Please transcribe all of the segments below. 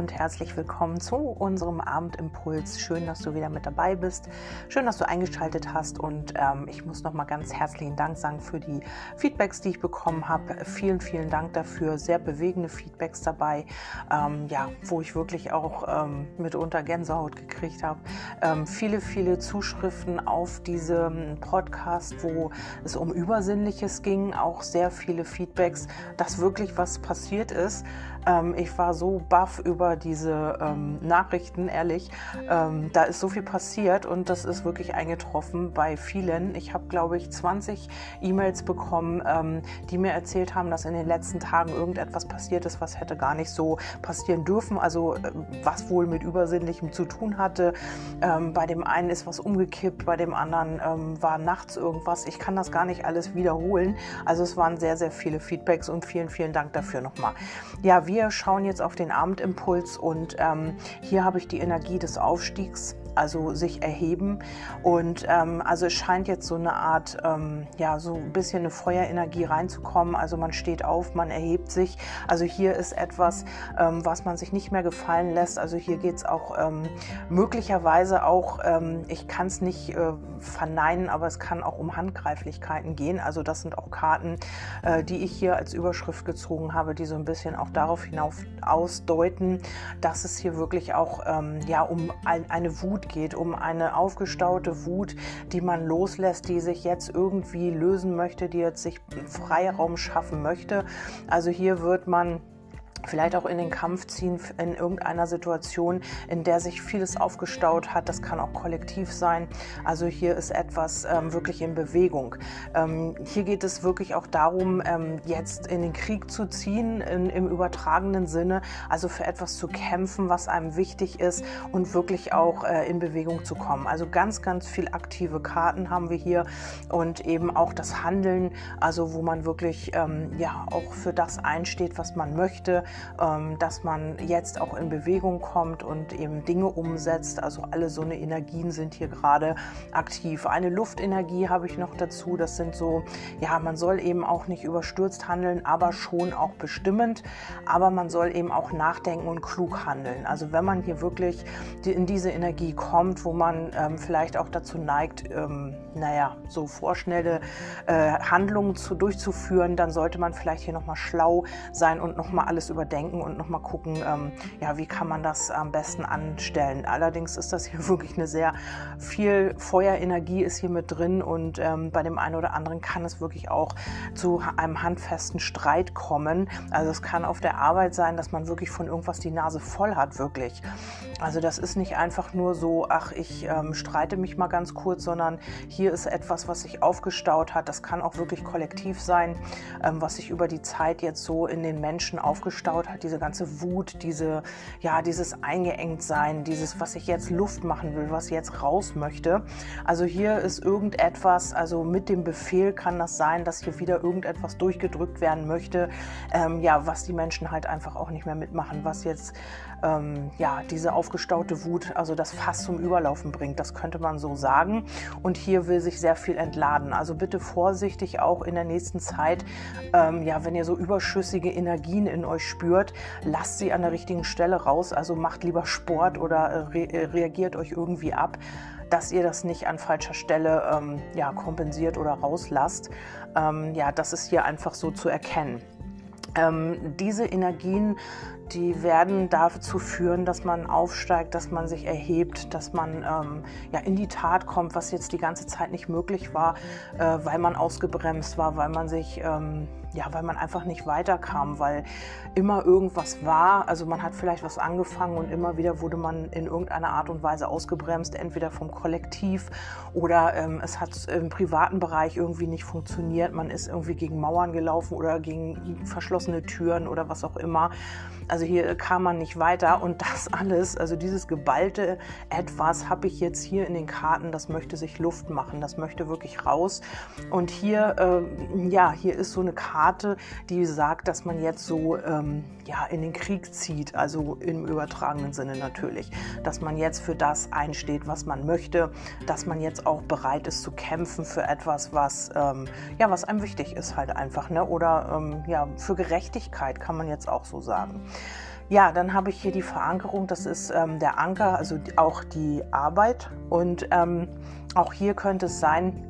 und herzlich willkommen zu unserem Abendimpuls. Schön, dass du wieder mit dabei bist. Schön, dass du eingeschaltet hast und ähm, ich muss noch mal ganz herzlichen Dank sagen für die Feedbacks, die ich bekommen habe. Vielen, vielen Dank dafür. Sehr bewegende Feedbacks dabei, ähm, ja, wo ich wirklich auch ähm, mitunter Gänsehaut gekriegt habe. Ähm, viele, viele Zuschriften auf diesem Podcast, wo es um Übersinnliches ging. Auch sehr viele Feedbacks, dass wirklich was passiert ist. Ähm, ich war so baff über diese ähm, Nachrichten, ehrlich. Ähm, da ist so viel passiert und das ist wirklich eingetroffen bei vielen. Ich habe, glaube ich, 20 E-Mails bekommen, ähm, die mir erzählt haben, dass in den letzten Tagen irgendetwas passiert ist, was hätte gar nicht so passieren dürfen. Also äh, was wohl mit Übersinnlichem zu tun hatte. Ähm, bei dem einen ist was umgekippt, bei dem anderen ähm, war nachts irgendwas. Ich kann das gar nicht alles wiederholen. Also es waren sehr, sehr viele Feedbacks und vielen, vielen Dank dafür nochmal. Ja, wir schauen jetzt auf den Abendimpuls und ähm, hier habe ich die Energie des Aufstiegs also sich erheben. Und ähm, also es scheint jetzt so eine Art, ähm, ja, so ein bisschen eine Feuerenergie reinzukommen. Also man steht auf, man erhebt sich. Also hier ist etwas, ähm, was man sich nicht mehr gefallen lässt. Also hier geht es auch ähm, möglicherweise auch, ähm, ich kann es nicht äh, verneinen, aber es kann auch um Handgreiflichkeiten gehen. Also das sind auch Karten, äh, die ich hier als Überschrift gezogen habe, die so ein bisschen auch darauf hinaus ausdeuten, dass es hier wirklich auch ähm, ja, um ein, eine Wut geht, um eine aufgestaute Wut, die man loslässt, die sich jetzt irgendwie lösen möchte, die jetzt sich Freiraum schaffen möchte. Also hier wird man vielleicht auch in den Kampf ziehen in irgendeiner Situation, in der sich vieles aufgestaut hat. Das kann auch kollektiv sein. Also hier ist etwas ähm, wirklich in Bewegung. Ähm, hier geht es wirklich auch darum, ähm, jetzt in den Krieg zu ziehen, in, im übertragenen Sinne, also für etwas zu kämpfen, was einem wichtig ist und wirklich auch äh, in Bewegung zu kommen. Also ganz, ganz viel aktive Karten haben wir hier und eben auch das Handeln, also wo man wirklich ähm, ja auch für das einsteht, was man möchte dass man jetzt auch in Bewegung kommt und eben Dinge umsetzt. Also alle so eine Energien sind hier gerade aktiv. Eine Luftenergie habe ich noch dazu. Das sind so, ja, man soll eben auch nicht überstürzt handeln, aber schon auch bestimmend. Aber man soll eben auch nachdenken und klug handeln. Also wenn man hier wirklich in diese Energie kommt, wo man ähm, vielleicht auch dazu neigt, ähm, naja, so vorschnelle äh, Handlungen zu, durchzuführen, dann sollte man vielleicht hier nochmal schlau sein und nochmal alles überdenken und nochmal gucken, ähm, ja, wie kann man das am besten anstellen. Allerdings ist das hier wirklich eine sehr viel Feuerenergie ist hier mit drin und ähm, bei dem einen oder anderen kann es wirklich auch zu einem handfesten Streit kommen. Also es kann auf der Arbeit sein, dass man wirklich von irgendwas die Nase voll hat, wirklich. Also das ist nicht einfach nur so, ach, ich ähm, streite mich mal ganz kurz, sondern hier ist etwas, was sich aufgestaut hat. Das kann auch wirklich kollektiv sein, ähm, was sich über die Zeit jetzt so in den Menschen aufgestaut hat. Diese ganze Wut, diese, ja, dieses Eingeengtsein, dieses, was ich jetzt Luft machen will, was ich jetzt raus möchte. Also hier ist irgendetwas, also mit dem Befehl kann das sein, dass hier wieder irgendetwas durchgedrückt werden möchte, ähm, ja, was die Menschen halt einfach auch nicht mehr mitmachen, was jetzt ähm, ja, diese aufgestaute Wut, also das Fass zum Überlaufen bringt. Das könnte man so sagen. Und hier will sich sehr viel entladen. Also bitte vorsichtig auch in der nächsten Zeit. Ähm, ja, wenn ihr so überschüssige Energien in euch spürt, lasst sie an der richtigen Stelle raus. Also macht lieber Sport oder äh, re äh, reagiert euch irgendwie ab dass ihr das nicht an falscher Stelle ähm, ja, kompensiert oder rauslasst. Ähm, ja, das ist hier einfach so zu erkennen. Ähm, diese Energien die werden dazu führen, dass man aufsteigt, dass man sich erhebt, dass man ähm, ja, in die Tat kommt, was jetzt die ganze Zeit nicht möglich war, äh, weil man ausgebremst war, weil man sich ähm, ja, weil man einfach nicht weiterkam, weil immer irgendwas war. Also man hat vielleicht was angefangen und immer wieder wurde man in irgendeiner Art und Weise ausgebremst, entweder vom Kollektiv oder ähm, es hat im privaten Bereich irgendwie nicht funktioniert. Man ist irgendwie gegen Mauern gelaufen oder gegen verschlossene Türen oder was auch immer. Also hier kam man nicht weiter und das alles, also dieses geballte Etwas habe ich jetzt hier in den Karten, das möchte sich Luft machen, das möchte wirklich raus. Und hier, äh, ja, hier ist so eine Karte, die sagt, dass man jetzt so ähm, ja, in den Krieg zieht, also im übertragenen Sinne natürlich, dass man jetzt für das einsteht, was man möchte, dass man jetzt auch bereit ist zu kämpfen für etwas, was, ähm, ja, was einem wichtig ist halt einfach, ne? oder ähm, ja, für Gerechtigkeit kann man jetzt auch so sagen. Ja, dann habe ich hier die Verankerung, das ist ähm, der Anker, also auch die Arbeit. Und ähm, auch hier könnte es sein,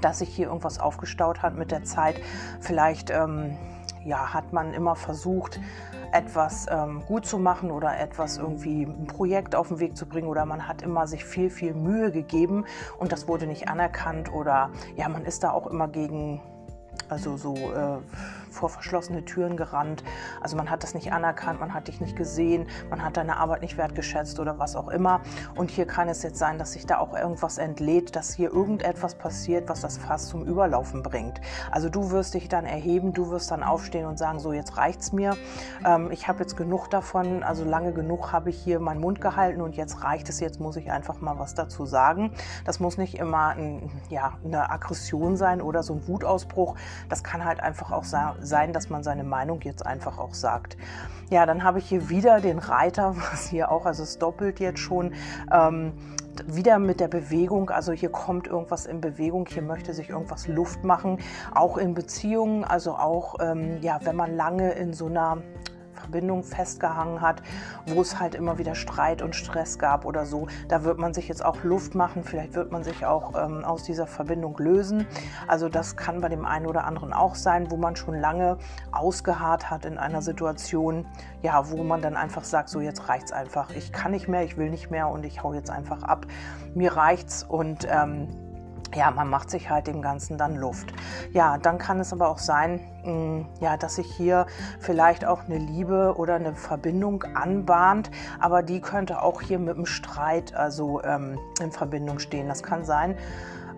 dass sich hier irgendwas aufgestaut hat mit der Zeit. Vielleicht ähm, ja, hat man immer versucht, etwas ähm, gut zu machen oder etwas irgendwie ein Projekt auf den Weg zu bringen oder man hat immer sich viel, viel Mühe gegeben und das wurde nicht anerkannt oder ja, man ist da auch immer gegen also so äh, vor verschlossene Türen gerannt. Also man hat das nicht anerkannt, man hat dich nicht gesehen, man hat deine Arbeit nicht wertgeschätzt oder was auch immer. Und hier kann es jetzt sein, dass sich da auch irgendwas entlädt, dass hier irgendetwas passiert, was das Fass zum Überlaufen bringt. Also du wirst dich dann erheben, du wirst dann aufstehen und sagen, so jetzt reicht's mir. Ähm, ich habe jetzt genug davon, also lange genug habe ich hier meinen Mund gehalten und jetzt reicht es, jetzt muss ich einfach mal was dazu sagen. Das muss nicht immer ein, ja, eine Aggression sein oder so ein Wutausbruch. Das kann halt einfach auch sein, dass man seine Meinung jetzt einfach auch sagt. Ja, dann habe ich hier wieder den Reiter, was hier auch, also es doppelt jetzt schon. Ähm, wieder mit der Bewegung, also hier kommt irgendwas in Bewegung, hier möchte sich irgendwas Luft machen, auch in Beziehungen, also auch, ähm, ja, wenn man lange in so einer Verbindung festgehangen hat, wo es halt immer wieder Streit und Stress gab oder so. Da wird man sich jetzt auch Luft machen, vielleicht wird man sich auch ähm, aus dieser Verbindung lösen. Also das kann bei dem einen oder anderen auch sein, wo man schon lange ausgeharrt hat in einer Situation, ja, wo man dann einfach sagt, so jetzt reicht's einfach. Ich kann nicht mehr, ich will nicht mehr und ich hau jetzt einfach ab. Mir reicht's und ähm, ja, man macht sich halt dem Ganzen dann Luft. Ja, dann kann es aber auch sein, mm, ja, dass sich hier vielleicht auch eine Liebe oder eine Verbindung anbahnt, aber die könnte auch hier mit dem Streit also ähm, in Verbindung stehen. Das kann sein,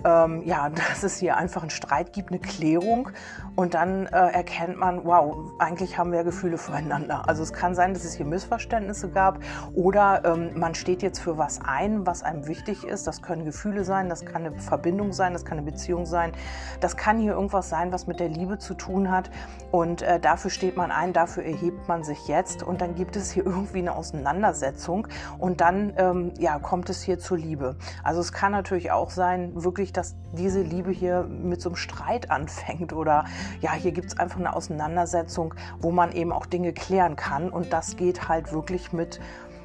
ähm, ja, dass es hier einfach einen Streit gibt, eine Klärung und dann äh, erkennt man, wow, eigentlich haben wir Gefühle füreinander. Also es kann sein, dass es hier Missverständnisse gab oder ähm, man steht jetzt für was ein, was einem wichtig ist. Das können Gefühle sein, das kann eine Verbindung sein, das kann eine Beziehung sein, das kann hier irgendwas sein, was mit der Liebe zu tun hat und äh, dafür steht man ein, dafür erhebt man sich jetzt und dann gibt es hier irgendwie eine Auseinandersetzung und dann ähm, ja, kommt es hier zur Liebe. Also es kann natürlich auch sein, wirklich dass diese Liebe hier mit so einem Streit anfängt oder ja, hier gibt es einfach eine Auseinandersetzung, wo man eben auch Dinge klären kann. Und das geht halt wirklich mit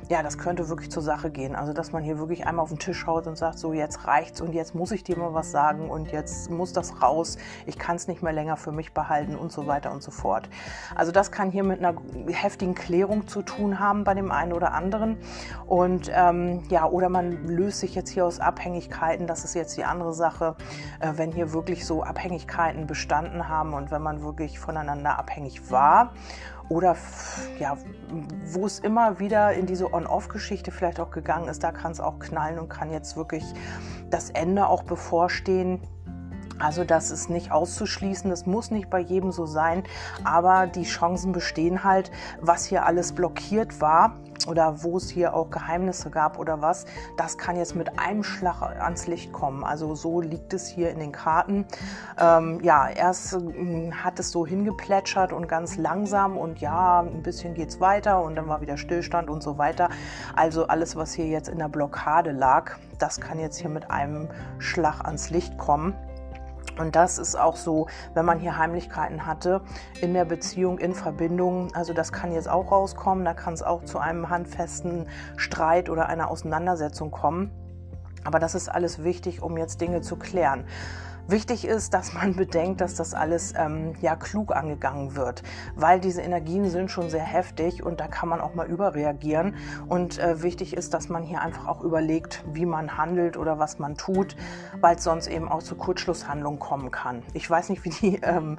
ja, das könnte wirklich zur Sache gehen. Also, dass man hier wirklich einmal auf den Tisch schaut und sagt, so jetzt reicht's und jetzt muss ich dir mal was sagen und jetzt muss das raus. Ich kann es nicht mehr länger für mich behalten und so weiter und so fort. Also, das kann hier mit einer heftigen Klärung zu tun haben bei dem einen oder anderen. Und ähm, ja, oder man löst sich jetzt hier aus Abhängigkeiten. Das ist jetzt die andere Sache, äh, wenn hier wirklich so Abhängigkeiten bestanden haben und wenn man wirklich voneinander abhängig war oder ja, wo es immer wieder in diese On-Off-Geschichte vielleicht auch gegangen ist, da kann es auch knallen und kann jetzt wirklich das Ende auch bevorstehen. Also das ist nicht auszuschließen, das muss nicht bei jedem so sein, aber die Chancen bestehen halt, was hier alles blockiert war oder wo es hier auch Geheimnisse gab oder was, das kann jetzt mit einem Schlag ans Licht kommen. Also so liegt es hier in den Karten. Ähm, ja, erst äh, hat es so hingeplätschert und ganz langsam und ja, ein bisschen geht es weiter und dann war wieder Stillstand und so weiter. Also alles, was hier jetzt in der Blockade lag, das kann jetzt hier mit einem Schlag ans Licht kommen. Und das ist auch so, wenn man hier Heimlichkeiten hatte in der Beziehung, in Verbindung. Also das kann jetzt auch rauskommen. Da kann es auch zu einem handfesten Streit oder einer Auseinandersetzung kommen. Aber das ist alles wichtig, um jetzt Dinge zu klären. Wichtig ist, dass man bedenkt, dass das alles ähm, ja klug angegangen wird, weil diese Energien sind schon sehr heftig und da kann man auch mal überreagieren. Und äh, wichtig ist, dass man hier einfach auch überlegt, wie man handelt oder was man tut, weil es sonst eben auch zu Kurzschlusshandlungen kommen kann. Ich weiß nicht, wie die ähm,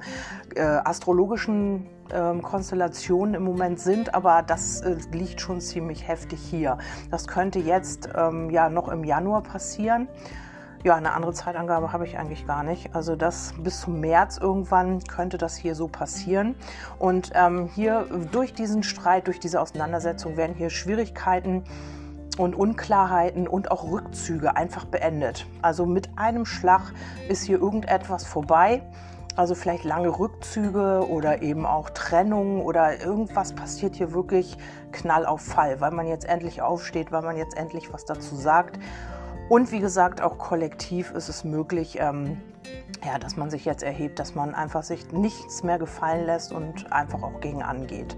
äh, astrologischen ähm, Konstellationen im Moment sind, aber das äh, liegt schon ziemlich heftig hier. Das könnte jetzt ähm, ja noch im Januar passieren. Ja, eine andere Zeitangabe habe ich eigentlich gar nicht. Also das bis zum März irgendwann könnte das hier so passieren. Und ähm, hier durch diesen Streit, durch diese Auseinandersetzung werden hier Schwierigkeiten und Unklarheiten und auch Rückzüge einfach beendet. Also mit einem Schlag ist hier irgendetwas vorbei. Also vielleicht lange Rückzüge oder eben auch Trennung oder irgendwas passiert hier wirklich knall auf Fall, weil man jetzt endlich aufsteht, weil man jetzt endlich was dazu sagt. Und wie gesagt, auch kollektiv ist es möglich, ähm, ja, dass man sich jetzt erhebt, dass man einfach sich nichts mehr gefallen lässt und einfach auch gegen angeht.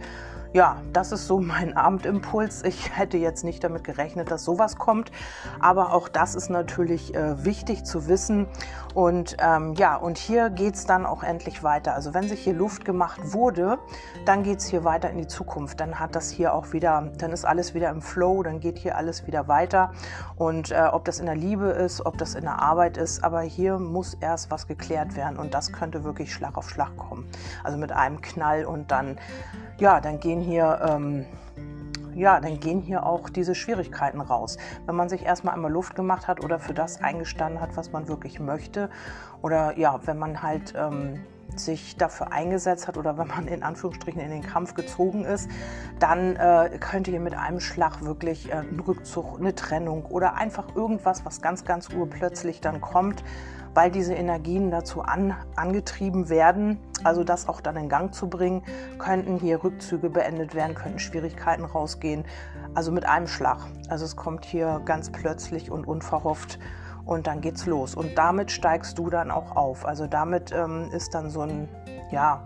Ja, das ist so mein Abendimpuls. Ich hätte jetzt nicht damit gerechnet, dass sowas kommt, aber auch das ist natürlich äh, wichtig zu wissen. Und ähm, ja, und hier geht es dann auch endlich weiter. Also wenn sich hier Luft gemacht wurde, dann geht es hier weiter in die Zukunft. Dann hat das hier auch wieder, dann ist alles wieder im Flow, dann geht hier alles wieder weiter. Und äh, ob das in der Liebe ist, ob das in der Arbeit ist, aber hier muss erst was geklärt werden und das könnte wirklich Schlag auf Schlag kommen. Also mit einem Knall und dann, ja, dann gehen hier. Ähm, ja, dann gehen hier auch diese Schwierigkeiten raus. Wenn man sich erstmal einmal Luft gemacht hat oder für das eingestanden hat, was man wirklich möchte, oder ja, wenn man halt ähm, sich dafür eingesetzt hat oder wenn man in Anführungsstrichen in den Kampf gezogen ist, dann äh, könnte hier mit einem Schlag wirklich äh, ein Rückzug, eine Trennung oder einfach irgendwas, was ganz, ganz urplötzlich dann kommt, weil diese Energien dazu an, angetrieben werden, also das auch dann in Gang zu bringen, könnten hier Rückzüge beendet werden, könnten Schwierigkeiten rausgehen, also mit einem Schlag. Also es kommt hier ganz plötzlich und unverhofft und dann geht's los. Und damit steigst du dann auch auf. Also damit ähm, ist dann so ein, ja,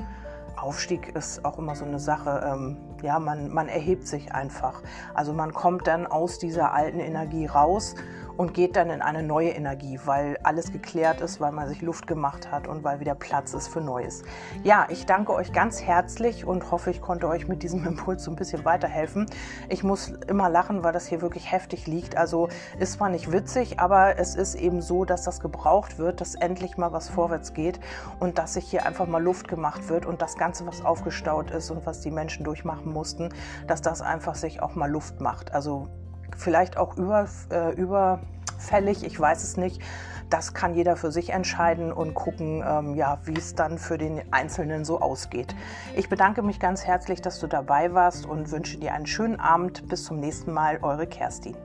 Aufstieg ist auch immer so eine Sache. Ähm, ja, man, man erhebt sich einfach. Also man kommt dann aus dieser alten Energie raus und geht dann in eine neue Energie, weil alles geklärt ist, weil man sich Luft gemacht hat und weil wieder Platz ist für Neues. Ja, ich danke euch ganz herzlich und hoffe, ich konnte euch mit diesem Impuls so ein bisschen weiterhelfen. Ich muss immer lachen, weil das hier wirklich heftig liegt. Also ist zwar nicht witzig, aber es ist eben so, dass das gebraucht wird, dass endlich mal was vorwärts geht und dass sich hier einfach mal Luft gemacht wird und das Ganze, was aufgestaut ist und was die Menschen durchmachen mussten, dass das einfach sich auch mal Luft macht. Also vielleicht auch über, äh, überfällig, ich weiß es nicht. Das kann jeder für sich entscheiden und gucken, ähm, ja, wie es dann für den Einzelnen so ausgeht. Ich bedanke mich ganz herzlich, dass du dabei warst und wünsche dir einen schönen Abend. Bis zum nächsten Mal, eure Kerstin.